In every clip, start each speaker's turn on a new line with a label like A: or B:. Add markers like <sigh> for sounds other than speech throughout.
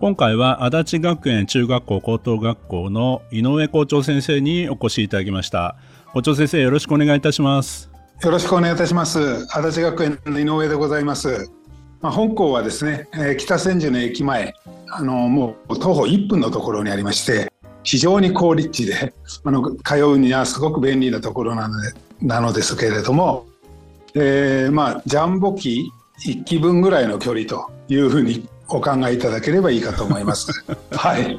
A: 今回は足立学園中学校高等学校の井上校長先生にお越しいただきました。校長先生よろしくお願いいたします。
B: よろしくお願いいたします。足立学園の井上でございます。まあ、本校はですね、えー、北千住の駅前あのもう徒歩1分のところにありまして非常に好立地であの通うにはすごく便利なところなのでなのですけれども、えー、まあジャンボ機1機分ぐらいの距離というふうにお考えいただければいいかと思います。<laughs> はい。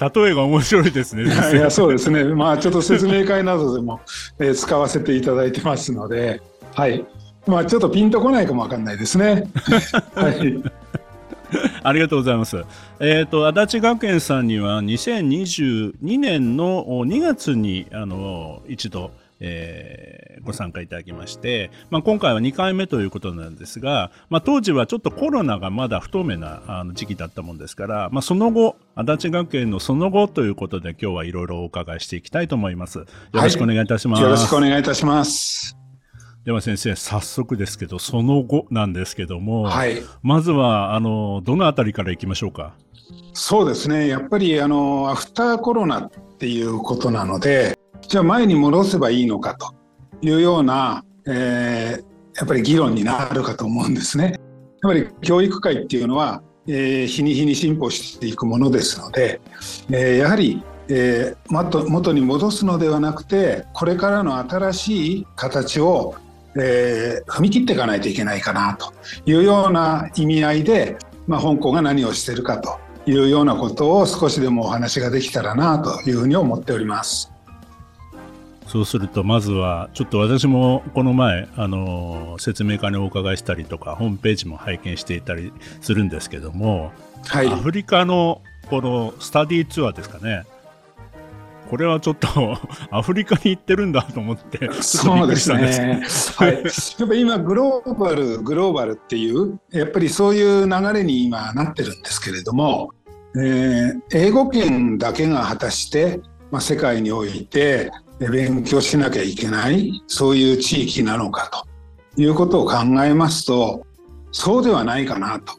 A: 例えが面白いですね。
B: いや、そうですね。まあ、ちょっと説明会などでも、<laughs> えー、使わせていただいてますので、はい。まあ、ちょっとピンとこないかもわかんないですね。<laughs> はい。
A: ありがとうございます。えっ、ー、と、足立学園さんには2022年の2月に、あの、一度、えー、ご参加いただきまして、まあ、今回は2回目ということなんですが、まあ、当時はちょっとコロナがまだ不透明なあの時期だったもんですから、まあ、その後、足立学園のその後ということで今日はいろいろお伺いしていきたいと思います。よろしくお願いいたします。
B: はい、よろしくお願いいたします。
A: では先生、早速ですけど、その後なんですけども、はい、まずは、あの、どのあたりからいきましょうか？
B: そうですね。やっぱり、あの、アフターコロナっていうことなので、じゃあ前に戻せばいいのかというような、えー、やっぱり議論になるかと思うんですね。やっぱり教育界っていうのは、えー、日に日に進歩していくものですので、えー、やはり、えー、元に戻すのではなくてこれからの新しい形を、えー、踏み切っていかないといけないかなというような意味合いで、まあ、香港が何をしてるかというようなことを少しでもお話ができたらなというふうに思っております。
A: そうすると、まずは、ちょっと私もこの前、あの、説明会にお伺いしたりとか、ホームページも拝見していたりするんですけども、はい、アフリカのこのスタディツアーですかね。これはちょっと <laughs> アフリカに行ってるんだと思って、
B: そうですね。はい。やっぱ今グローバル、グローバルっていう、やっぱりそういう流れに今なってるんですけれども、えー、英語圏だけが果たして、まあ、世界においてで勉強しなきゃいけないそういう地域なのかということを考えますとそうではないかなと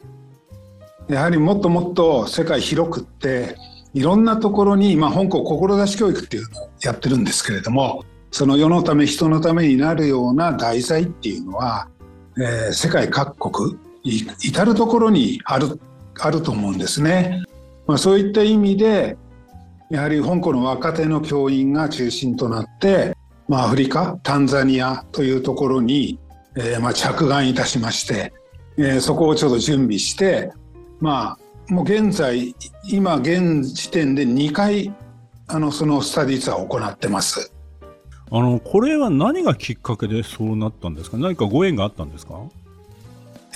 B: やはりもっともっと世界広くっていろんなところに、まあ、香港志教育っていうのをやってるんですけれどもその世のため人のためになるような題材っていうのは、えー、世界各国至る所にあるあると思うんですね。まあ、そういった意味でやはり香港の若手の教員が中心となって、まあ、アフリカタンザニアというところに、えー、まあ着眼いたしまして、えー、そこをちょっと準備してまあもう現在今現時点で2回あのそのスタディツアーを行ってます。
A: あのこれは何がきっかけでそうなったんですか？何かご縁があったんですか？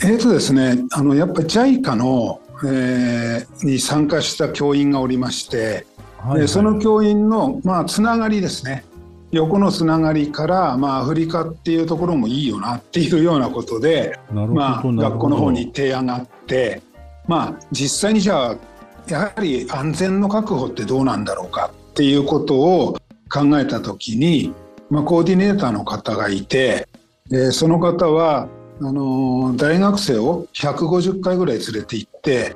B: えーとですね、あのやっぱり JICA の、えー、に参加した教員がおりましてはいはい、その教員の、まあ、つながりですね。横のつながりから、まあ、アフリカっていうところもいいよなっていうようなことで、まあ、学校の方に提案があって、まあ、実際にじゃあやはり安全の確保ってどうなんだろうかっていうことを考えた時に、まあ、コーディネーターの方がいてでその方はあの大学生を150回ぐらい連れて行って、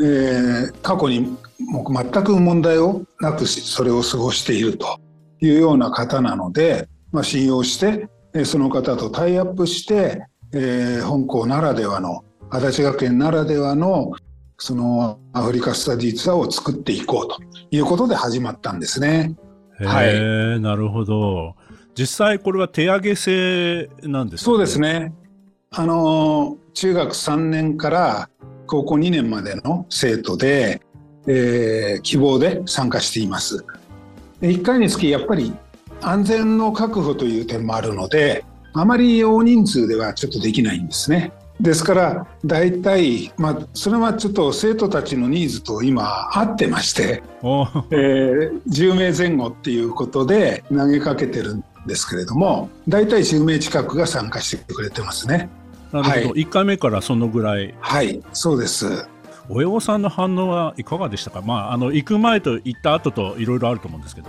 B: えー、過去にもう全く問題をなくしそれを過ごしているというような方なので、まあ、信用してその方とタイアップして、えー、本校ならではの足立学園ならではのそのアフリカスタディツアーを作っていこうということで始まったんですね。
A: はい、なるほど。実際これは手上げ制なんです
B: か、ね、そうですね。あの中学3年から高校2年までの生徒で、えー、希望で参加しています。1回につきやっぱり安全の確保という点もあるのであまり大人数ではちょっとできないんですね。ですから大体、まあ、それはちょっと生徒たちのニーズと今合ってまして、えー、10名前後っていうことで投げかけてるんですけれども大体10名近くが参加してくれてますね。
A: なるほど、はい、1回目からそのぐらい。
B: はいそうです。
A: 親御さんの反応はいかがでしたか、まあ、あの行く前と行った後といろいろあると思うんですけど。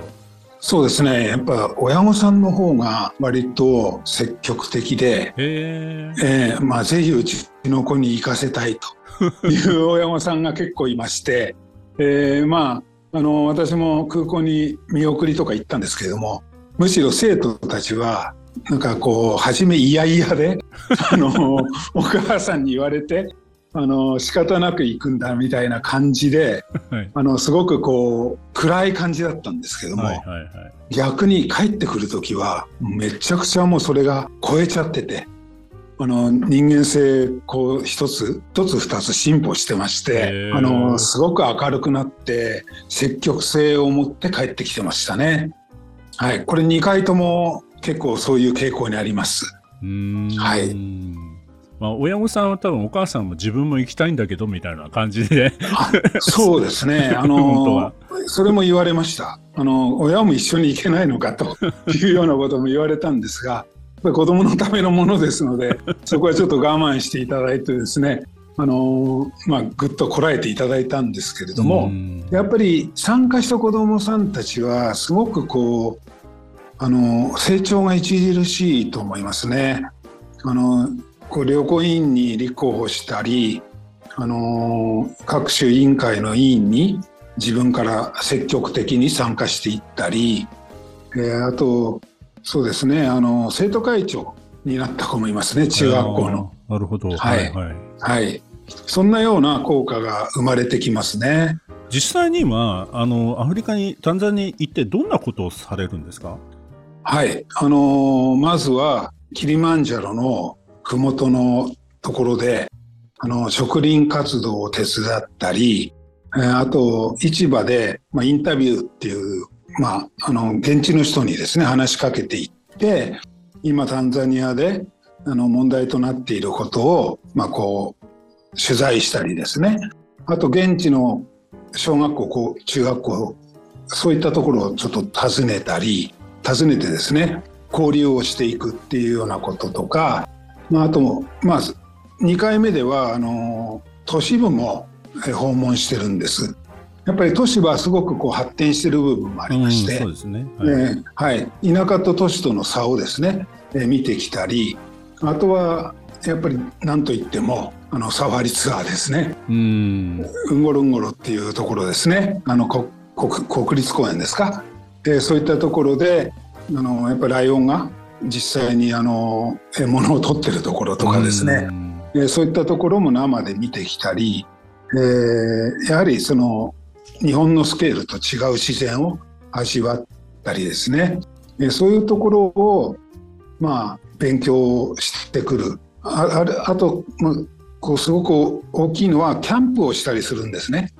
B: そうですね。やっぱ親御さんの方が割と積極的で、
A: え
B: ーまあ、ぜひうちの子に行かせたいと。<laughs> いう親御さんが結構いまして、えー、まああの私も空港に見送りとか行ったんですけれどもむしろ生徒たちはなんかこう初め嫌々で <laughs> あのお母さんに言われてあの仕方なく行くんだみたいな感じで、はい、あのすごくこう暗い感じだったんですけども、はいはいはい、逆に帰ってくる時はめちゃくちゃもうそれが超えちゃってて。あの人間性こう一つ一つ二つ進歩してましてあのすごく明るくなって積極性を持って帰ってきてましたね。はい、これ2回とも結構そういう傾向にあります。はい。
A: まあ、親御さんは多分お母さんも自分も行きたいんだけどみたいな感じで。
B: そうですね。<laughs> あのそれも言われました。あの親も一緒に行けないのかと <laughs> いうようなことも言われたんですが子供のためのものですのでそこはちょっと我慢していただいてですねあのまあ、ぐっとこらえていただいたんですけれどもやっぱり参加した子どもさんたちはすごくこうあの成長が著しいと思いますね。あのこう旅行委員に立候補したりあの各種委員会の委員に自分から積極的に参加していったり、えー、あとそうですねあの生徒会長になった子もいますね中学校の。
A: なるほど、
B: はい、はい、はい、そんなような効果が生まれてきますね。
A: 実際にはあのアフリカにタンザニアに行ってどんなことをされるんですか？
B: はいあのまずはキリマンジャロの麓のところで、あの、植林活動を手伝ったり、あと、市場で、まあ、インタビューっていう、まあ、あの、現地の人にですね、話しかけていって、今、タンザニアで、あの、問題となっていることを、まあ、こう、取材したりですね。あと、現地の小学校、中学校、そういったところをちょっと訪ねたり、訪ねてですね、交流をしていくっていうようなこととか、まあ、あと、まあ、2回目ではあの都市部も訪問してるんです。やっぱり都市はすごくこう発展している部分もありまして、そうですね。はい、えー、はい、田舎と都市との差をですね、えー、見てきたりあとはやっぱり何といってもあのサファリツアーですね。うん。うんごろうんごろっていうところですね。あの国国立公園ですか、えー、そういったところであのやっぱりライオンが実際にあの物を取ってるところとかですね、えそういったところも生で見てきたり、えー、やはりその日本のスケールと違う自然を味わったりですね、えそういうところをまあ勉強してくる。ああと、まあ、こうすごく大きいのはキャンプをしたりするんですね。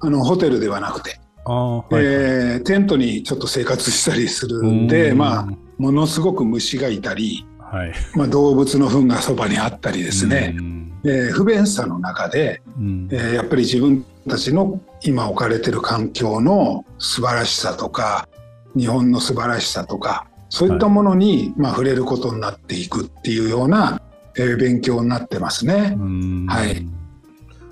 B: あのホテルではなくて。はい、えー、テントにちょっと生活したりするんでまあものすごく虫がいたり、はい。まあ、動物の糞がそばにあったりですね、えー、不便さの中で、えー、やっぱり自分たちの今置かれてる環境の素晴らしさとか日本の素晴らしさとかそういったものに、まあ、触れることになっていくっていうような、えー、勉強になってますね。はい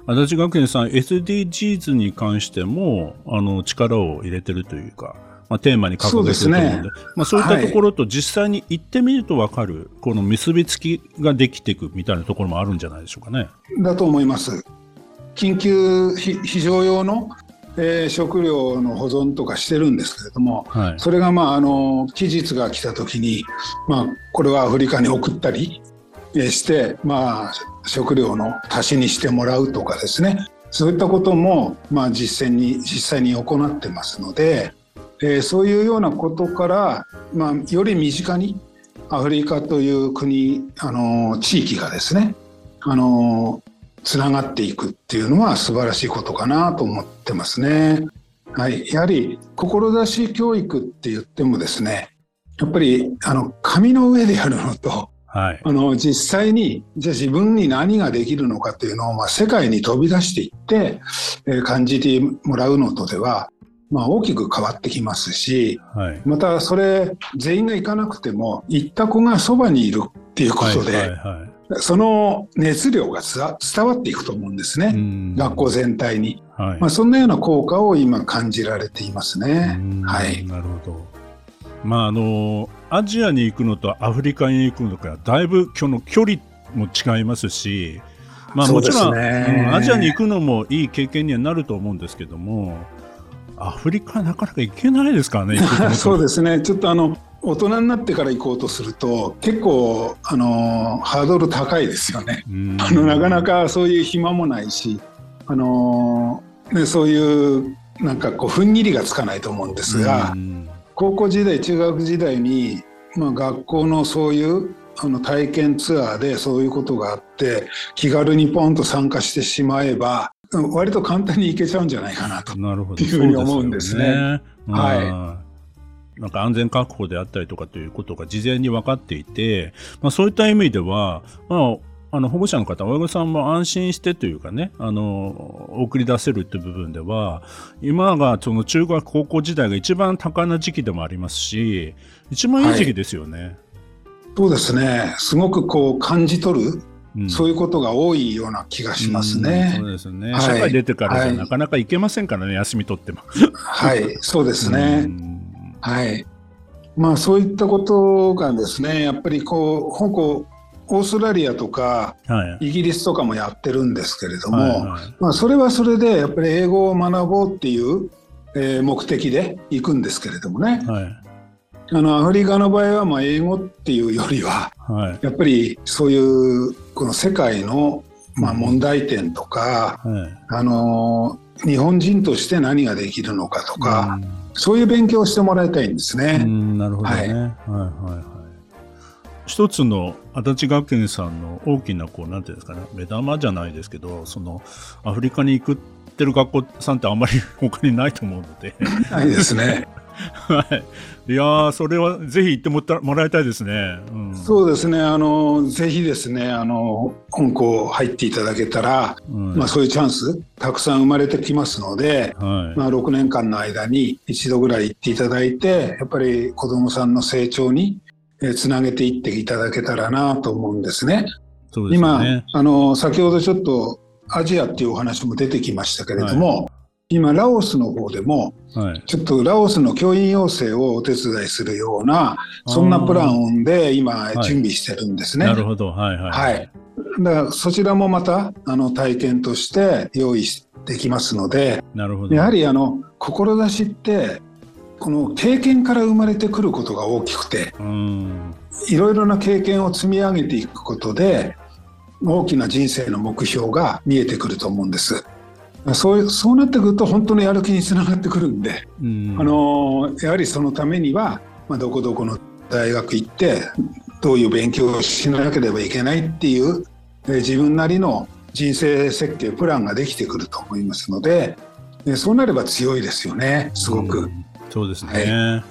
A: 足立学園さん SDGs に関してもあの力を入れてるというかまあ、テーマに掲げてると思うので、ね、まあ、そういったところと実際に行ってみると分かる、はい、この結びつきができていくみたいなところもあるんじゃないでしょうかね。
B: だと思います。緊急非常用の、えー、食料の保存とかしてるんですけれども、はい、それがまああの期日が来た時に、まあ、これはアフリカに送ったりして、まあ、食料の足しにしてもらうとかですねそういったことも、まあ、実践に実際に行ってますので。えー、そういうようなことから、まあ、より身近にアフリカという国あの地域がですねあのつながっていくっていうのは素晴らしいことかなと思ってますね。はい、やはり志教育って言ってもですねやっぱりあの紙の上でやるのと、
A: はい。
B: あの実際にじゃあ自分に何ができるのかっていうのを、まあ、世界に飛び出していって、えー感じてもらうのとでは、まあ、大きく変わってきますし
A: はい。
B: またそれ全員が行かなくても行った子がそばにいるっていうことで、
A: はいはいはい
B: その熱量が伝わっていくと思うんですね、
A: うん
B: 学校全体に、
A: はい
B: まあ、そんなような効果を今感じられていますね
A: うん。
B: はい、
A: なるほど。まああのアジアに行くのとアフリカに行くのとはだいぶ今日の距離も違いますし、まあもちろん、
B: ね
A: うんアジアに行くのもいい経験にはなると思うんですけども、アフリカなかなか行けないですからね。<laughs>
B: そうですねちょっとあの大人になってから行こうとすると結構あのハードル高いですよね。
A: うん
B: あのなかなかそういう暇もないしあの、ね、そういうなんかこう踏ん切りがつかないと思うんですが、
A: うん
B: 高校時代中学時代に、まあ、学校のそういうあの体験ツアーでそういうことがあって気軽にポンと参加してしまえばうん割と簡単に行けちゃうんじゃないかなと。いうふうに思うんですね
A: すよね。うんなんか安全確保であったりとかということが事前に分かっていて、まあ、そういった意味では、まあ、あの保護者の方、親御さんも安心してというかね、あの送り出せるっていう部分では、今がその中学、高校時代が一番多感な時期でもありますし、一番いい時期ですよね。
B: そうですねすごくこう感じ取る
A: うん
B: そういうことが多いような気がしますね
A: うん。そうですね。
B: はい
A: 社会出てからじゃ
B: はい
A: なかなか行けませんからね、休み取っても。
B: はい、そうです
A: う
B: ね。
A: ん
B: はい。まあそういったことがですね、やっぱりこう香港、オーストラリアとか
A: はい。
B: イギリスとかもやってるんですけれども、
A: はいはい
B: まあそれはそれでやっぱり英語を学ぼうっていう、えー目的で行くんですけれどもね。
A: はい。
B: あのアフリカの場合はまあ英語っていうよりは
A: はい。
B: やっぱりそういうこの世界のまあ問題点とか、
A: はい。
B: あの日本人として何ができるのかとか、
A: うん
B: そういう勉強をしてもらいたいんですね。
A: うんなるほどね。は
B: い
A: はいはい。一つの足立学園さんの大きなこうなんていうんですかね目玉じゃないですけどそのアフリカに行くってる学校さんってあんまり他にないと思うので、
B: ないですね。<laughs>
A: はい。いやーそれはぜひ行ってもらもらいたいですね。うん、
B: そうですね。あのぜひですね、あの香港入っていただけたら、
A: うん
B: まあそういうチャンスたくさん生まれてきますので、
A: はい。
B: まあ6年間の間に一度ぐらい行っていただいて、やっぱり子どもさんの成長にえーつなげていっていただけたらなと思うんですね。
A: すよ
B: 今
A: ね。
B: あの先ほどちょっとアジアっていうお話も出てきましたけれども、今ラオスの方でも
A: はい。
B: ちょっとラオスの教員養成をお手伝いするようなそんなプランで今
A: い
B: 準備してるんですね。
A: なるほど。はいはい。
B: はい。だからそちらもまたあの体験として用意できますので、
A: なるほど。
B: やはりあの志ってこの経験から生まれてくることが大きくて、
A: うん。
B: いろいろな経験を積み上げていくことで大きな人生の目標が見えてくると思うんです。そうそうなってくると本当のやる気につながってくるんで、
A: うん。
B: あのやはりそのためには、まあ、どこどこの大学行ってどういう勉強をしなければいけないっていう、えー自分なりの人生設計プランができてくると思いますので、えそうなれば強いですよねすごく。
A: うんそうですね、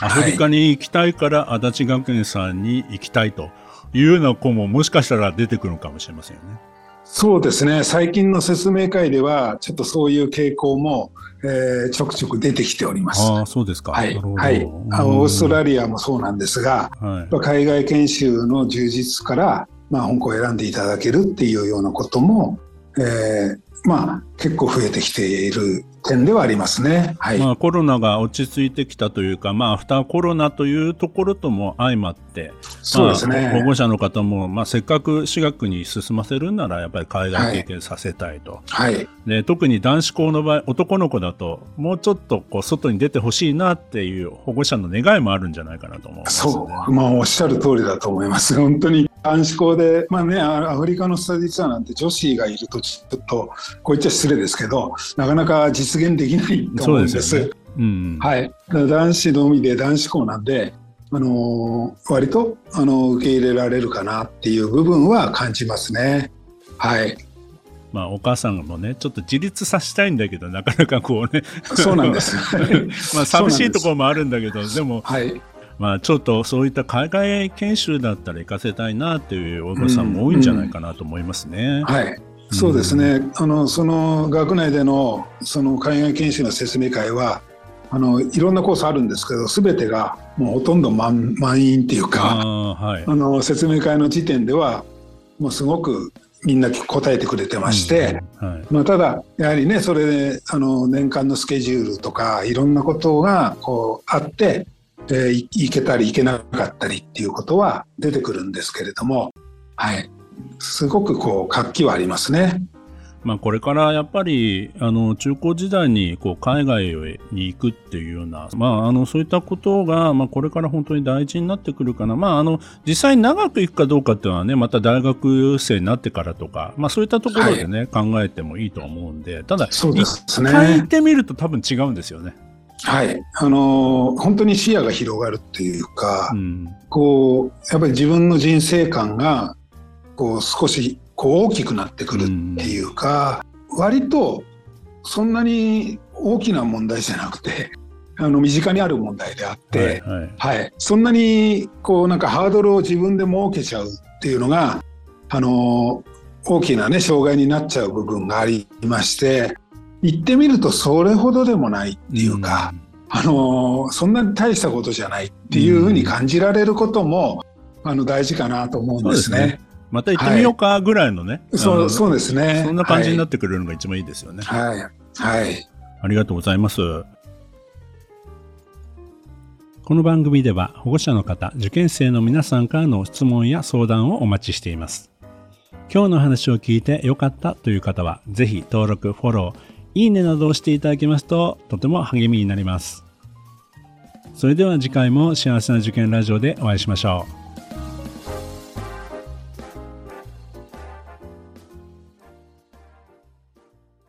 B: は
A: アフリカに行きたいから足立学園さんに行きたいというような子ももしかしたら出てくるのかもしれませんよね。
B: そうですね最近の説明会ではちょっとそういう傾向も、えーちょくちょく出てきております。
A: ああ、そうですか。
B: はい、はい、あのオーストラ
A: リ
B: リアもそうなんですが、
A: ア。はい
B: 海外研修の充実から、まあ、香港を選んでいただけるっていうようなことも、えーまあ結構増えてきている点ではありますね。はい、
A: まあ、コロナが落ち着いてきたというか、まあ、アフターコロナというところとも相まって、
B: そうです
A: まあ保
B: ね。
A: 護者の方も、まあ、せっかく私学に進ませるんなら、やっぱり海外経験させたいと。
B: はい、
A: で特に男子校の場合、男の子だと、もうちょっとこう外に出てほしいなっていう保護者の願いもあるんじゃないかなと思うね。
B: そう、まあおっしゃる通りだと思います。本当に男子校で、まあね、あアフリカのスタディツアーなんて女子がいるとちょっとこう言っちゃ失礼ですけど、なかなか実現できないと思うんです。
A: そうですよねうん。
B: はい、男子のみで男子校なんで、あのー割と、あのー受け入れられるかなっていう部分は感じますね。はい、
A: まあ、お母さんもね、ちょっと自立させたいんだけど、なかなかこうね、
B: そうなんです。<laughs>
A: まあ、寂しいところもあるんだけど、でも、
B: はい、
A: まあ、ちょっとそういった海外研修だったら行かせたいなっていう親御さんも多いんじゃないかなと思いますね。
B: はい。そうですね、あのその学内でのその海外研修の説明会はあのいろんなコースあるんですけど全てがもうほとんど満満員っていうかあ、はい、あの説明会の時点ではもうすごくみんな答えてくれてまして、うん。はい、まあ、ただやはりねそれであの年間のスケジュールとかいろんなことがこうあって、えー、行けたり行けなかったりっていうことは出てくるんですけれども、はい、すごくこう活気はありますね。
A: まあ、これからやっぱりあの中高時代にこう海外に行くっていうような、まあ、あのそういったことが、まあ、これから本当に大事になってくるかな、まあ、あの実際に長く行くかどうかっていうのはねまた大学生になってからとか、まあ、そういったところでね、はい、考えてもいいと思うんでただ
B: そうですね、
A: 一回行ってみると多分違うんですよね。
B: はい、あの本当に視野が広がるっていうか、うん、こうやっぱり自分の人生観がこう少しこう大きくなってくるっていうか、割とそんなに大きな問題じゃなくて <laughs> あの身近にある問題であって、はい、はい。はい、そんなにこうなんかハードルを自分で設けちゃうっていうのがあの大きなね障害になっちゃう部分がありまして行ってみるとそれほどでもないっていうか、うん、あのそんなに大したことじゃないっていうふうに感じられることも、うん、あの大事かなと思うんですね。
A: また行ってみようかぐらいのね、
B: はい、そうそうですね。
A: そんな感じになってくれるのが一番いいですよね。
B: はい、はい、
A: ありがとうございます。この番組では保護者の方受験生の皆さんからの質問や相談をお待ちしています。今日の話を聞いてよかったという方はぜひ登録フォローいいねなどをしていただけますととても励みになります。それでは次回も幸せな受験ラジオでお会いしましょう。